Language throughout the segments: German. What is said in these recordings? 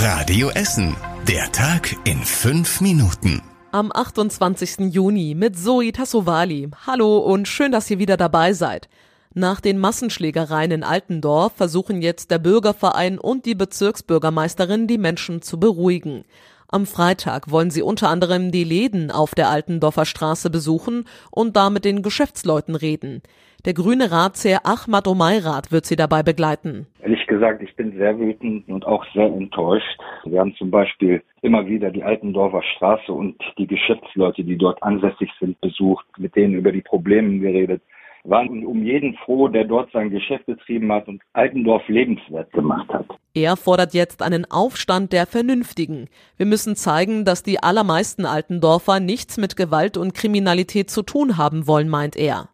Radio Essen. Der Tag in fünf Minuten. Am 28. Juni mit Zoe Tassovali. Hallo und schön, dass ihr wieder dabei seid. Nach den Massenschlägereien in Altendorf versuchen jetzt der Bürgerverein und die Bezirksbürgermeisterin die Menschen zu beruhigen. Am Freitag wollen sie unter anderem die Läden auf der Altendorfer Straße besuchen und da mit den Geschäftsleuten reden. Der grüne Ratsherr Ahmad Omayrat wird sie dabei begleiten. Ehrlich gesagt, ich bin sehr wütend und auch sehr enttäuscht. Wir haben zum Beispiel immer wieder die Altendorfer Straße und die Geschäftsleute, die dort ansässig sind, besucht, mit denen über die Probleme geredet waren um jeden froh, der dort sein Geschäft betrieben hat und Altendorf lebenswert gemacht hat. Er fordert jetzt einen Aufstand der Vernünftigen. Wir müssen zeigen, dass die allermeisten Altendorfer nichts mit Gewalt und Kriminalität zu tun haben wollen, meint er.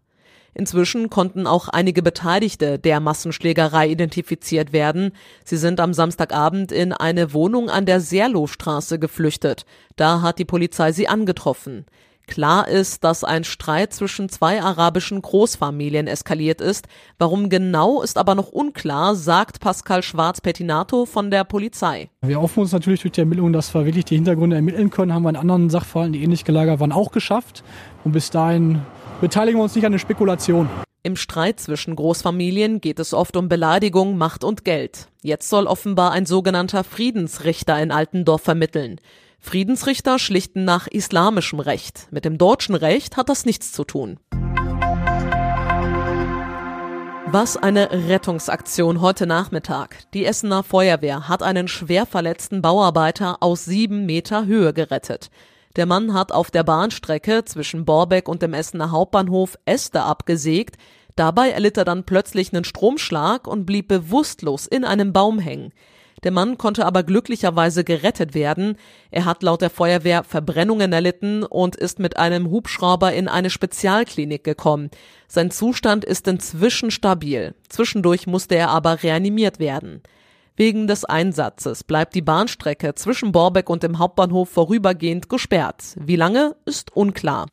Inzwischen konnten auch einige Beteiligte der Massenschlägerei identifiziert werden. Sie sind am Samstagabend in eine Wohnung an der Serlohstraße geflüchtet. Da hat die Polizei sie angetroffen. Klar ist, dass ein Streit zwischen zwei arabischen Großfamilien eskaliert ist. Warum genau ist aber noch unklar, sagt Pascal Schwarz-Pettinato von der Polizei. Wir hoffen uns natürlich durch die Ermittlungen, dass wir wirklich die Hintergründe ermitteln können. Haben wir in anderen Sachverhalten, die ähnlich gelagert waren, auch geschafft. Und bis dahin beteiligen wir uns nicht an der Spekulation. Im Streit zwischen Großfamilien geht es oft um Beleidigung, Macht und Geld. Jetzt soll offenbar ein sogenannter Friedensrichter in Altendorf vermitteln. Friedensrichter schlichten nach islamischem Recht. Mit dem deutschen Recht hat das nichts zu tun. Was eine Rettungsaktion heute Nachmittag. Die Essener Feuerwehr hat einen schwer verletzten Bauarbeiter aus sieben Meter Höhe gerettet. Der Mann hat auf der Bahnstrecke zwischen Borbeck und dem Essener Hauptbahnhof Äste abgesägt. Dabei erlitt er dann plötzlich einen Stromschlag und blieb bewusstlos in einem Baum hängen. Der Mann konnte aber glücklicherweise gerettet werden. Er hat laut der Feuerwehr Verbrennungen erlitten und ist mit einem Hubschrauber in eine Spezialklinik gekommen. Sein Zustand ist inzwischen stabil. Zwischendurch musste er aber reanimiert werden. Wegen des Einsatzes bleibt die Bahnstrecke zwischen Borbeck und dem Hauptbahnhof vorübergehend gesperrt. Wie lange ist unklar.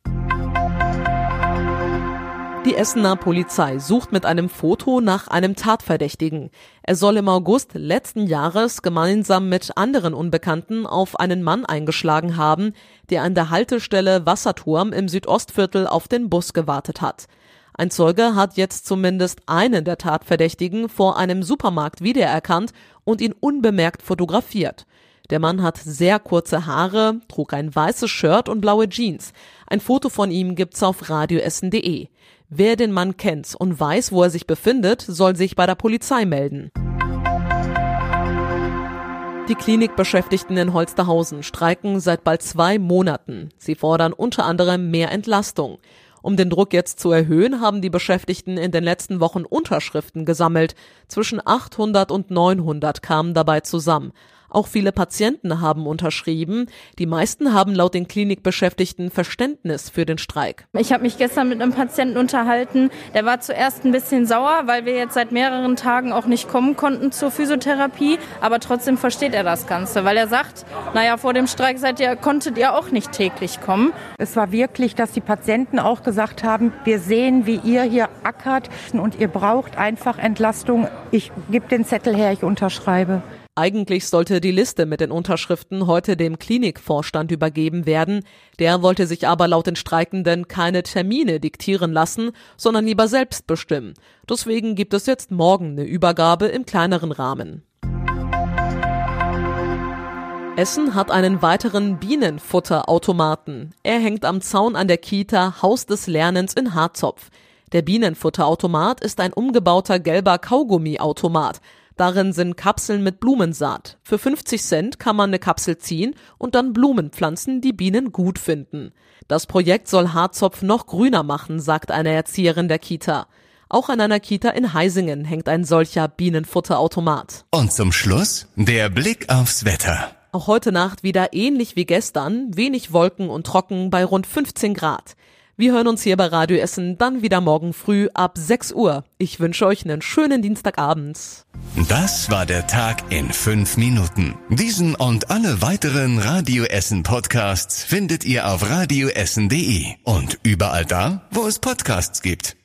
Die Essener Polizei sucht mit einem Foto nach einem Tatverdächtigen. Er soll im August letzten Jahres gemeinsam mit anderen Unbekannten auf einen Mann eingeschlagen haben, der an der Haltestelle Wasserturm im Südostviertel auf den Bus gewartet hat. Ein Zeuge hat jetzt zumindest einen der Tatverdächtigen vor einem Supermarkt wiedererkannt und ihn unbemerkt fotografiert. Der Mann hat sehr kurze Haare, trug ein weißes Shirt und blaue Jeans. Ein Foto von ihm gibt's auf radioessen.de. Wer den Mann kennt und weiß, wo er sich befindet, soll sich bei der Polizei melden. Die Klinikbeschäftigten in Holsterhausen streiken seit bald zwei Monaten. Sie fordern unter anderem mehr Entlastung. Um den Druck jetzt zu erhöhen, haben die Beschäftigten in den letzten Wochen Unterschriften gesammelt. Zwischen 800 und 900 kamen dabei zusammen. Auch viele Patienten haben unterschrieben. Die meisten haben laut den Klinikbeschäftigten Verständnis für den Streik. Ich habe mich gestern mit einem Patienten unterhalten. Der war zuerst ein bisschen sauer, weil wir jetzt seit mehreren Tagen auch nicht kommen konnten zur Physiotherapie. Aber trotzdem versteht er das Ganze, weil er sagt, naja, vor dem Streik seid ihr, konntet ihr auch nicht täglich kommen. Es war wirklich, dass die Patienten auch gesagt haben, wir sehen, wie ihr hier ackert und ihr braucht einfach Entlastung. Ich gebe den Zettel her, ich unterschreibe. Eigentlich sollte die Liste mit den Unterschriften heute dem Klinikvorstand übergeben werden. Der wollte sich aber laut den Streikenden keine Termine diktieren lassen, sondern lieber selbst bestimmen. Deswegen gibt es jetzt morgen eine Übergabe im kleineren Rahmen. Essen hat einen weiteren Bienenfutterautomaten. Er hängt am Zaun an der Kita Haus des Lernens in Harzopf. Der Bienenfutterautomat ist ein umgebauter gelber Kaugummiautomat. Darin sind Kapseln mit Blumensaat. Für 50 Cent kann man eine Kapsel ziehen und dann Blumen pflanzen, die Bienen gut finden. Das Projekt soll Harzopf noch grüner machen, sagt eine Erzieherin der Kita. Auch an einer Kita in Heisingen hängt ein solcher Bienenfutterautomat. Und zum Schluss der Blick aufs Wetter. Auch heute Nacht wieder ähnlich wie gestern, wenig Wolken und trocken bei rund 15 Grad. Wir hören uns hier bei Radio Essen dann wieder morgen früh ab 6 Uhr. Ich wünsche euch einen schönen Dienstagabend. Das war der Tag in fünf Minuten. Diesen und alle weiteren Radio Essen Podcasts findet ihr auf radioessen.de und überall da, wo es Podcasts gibt.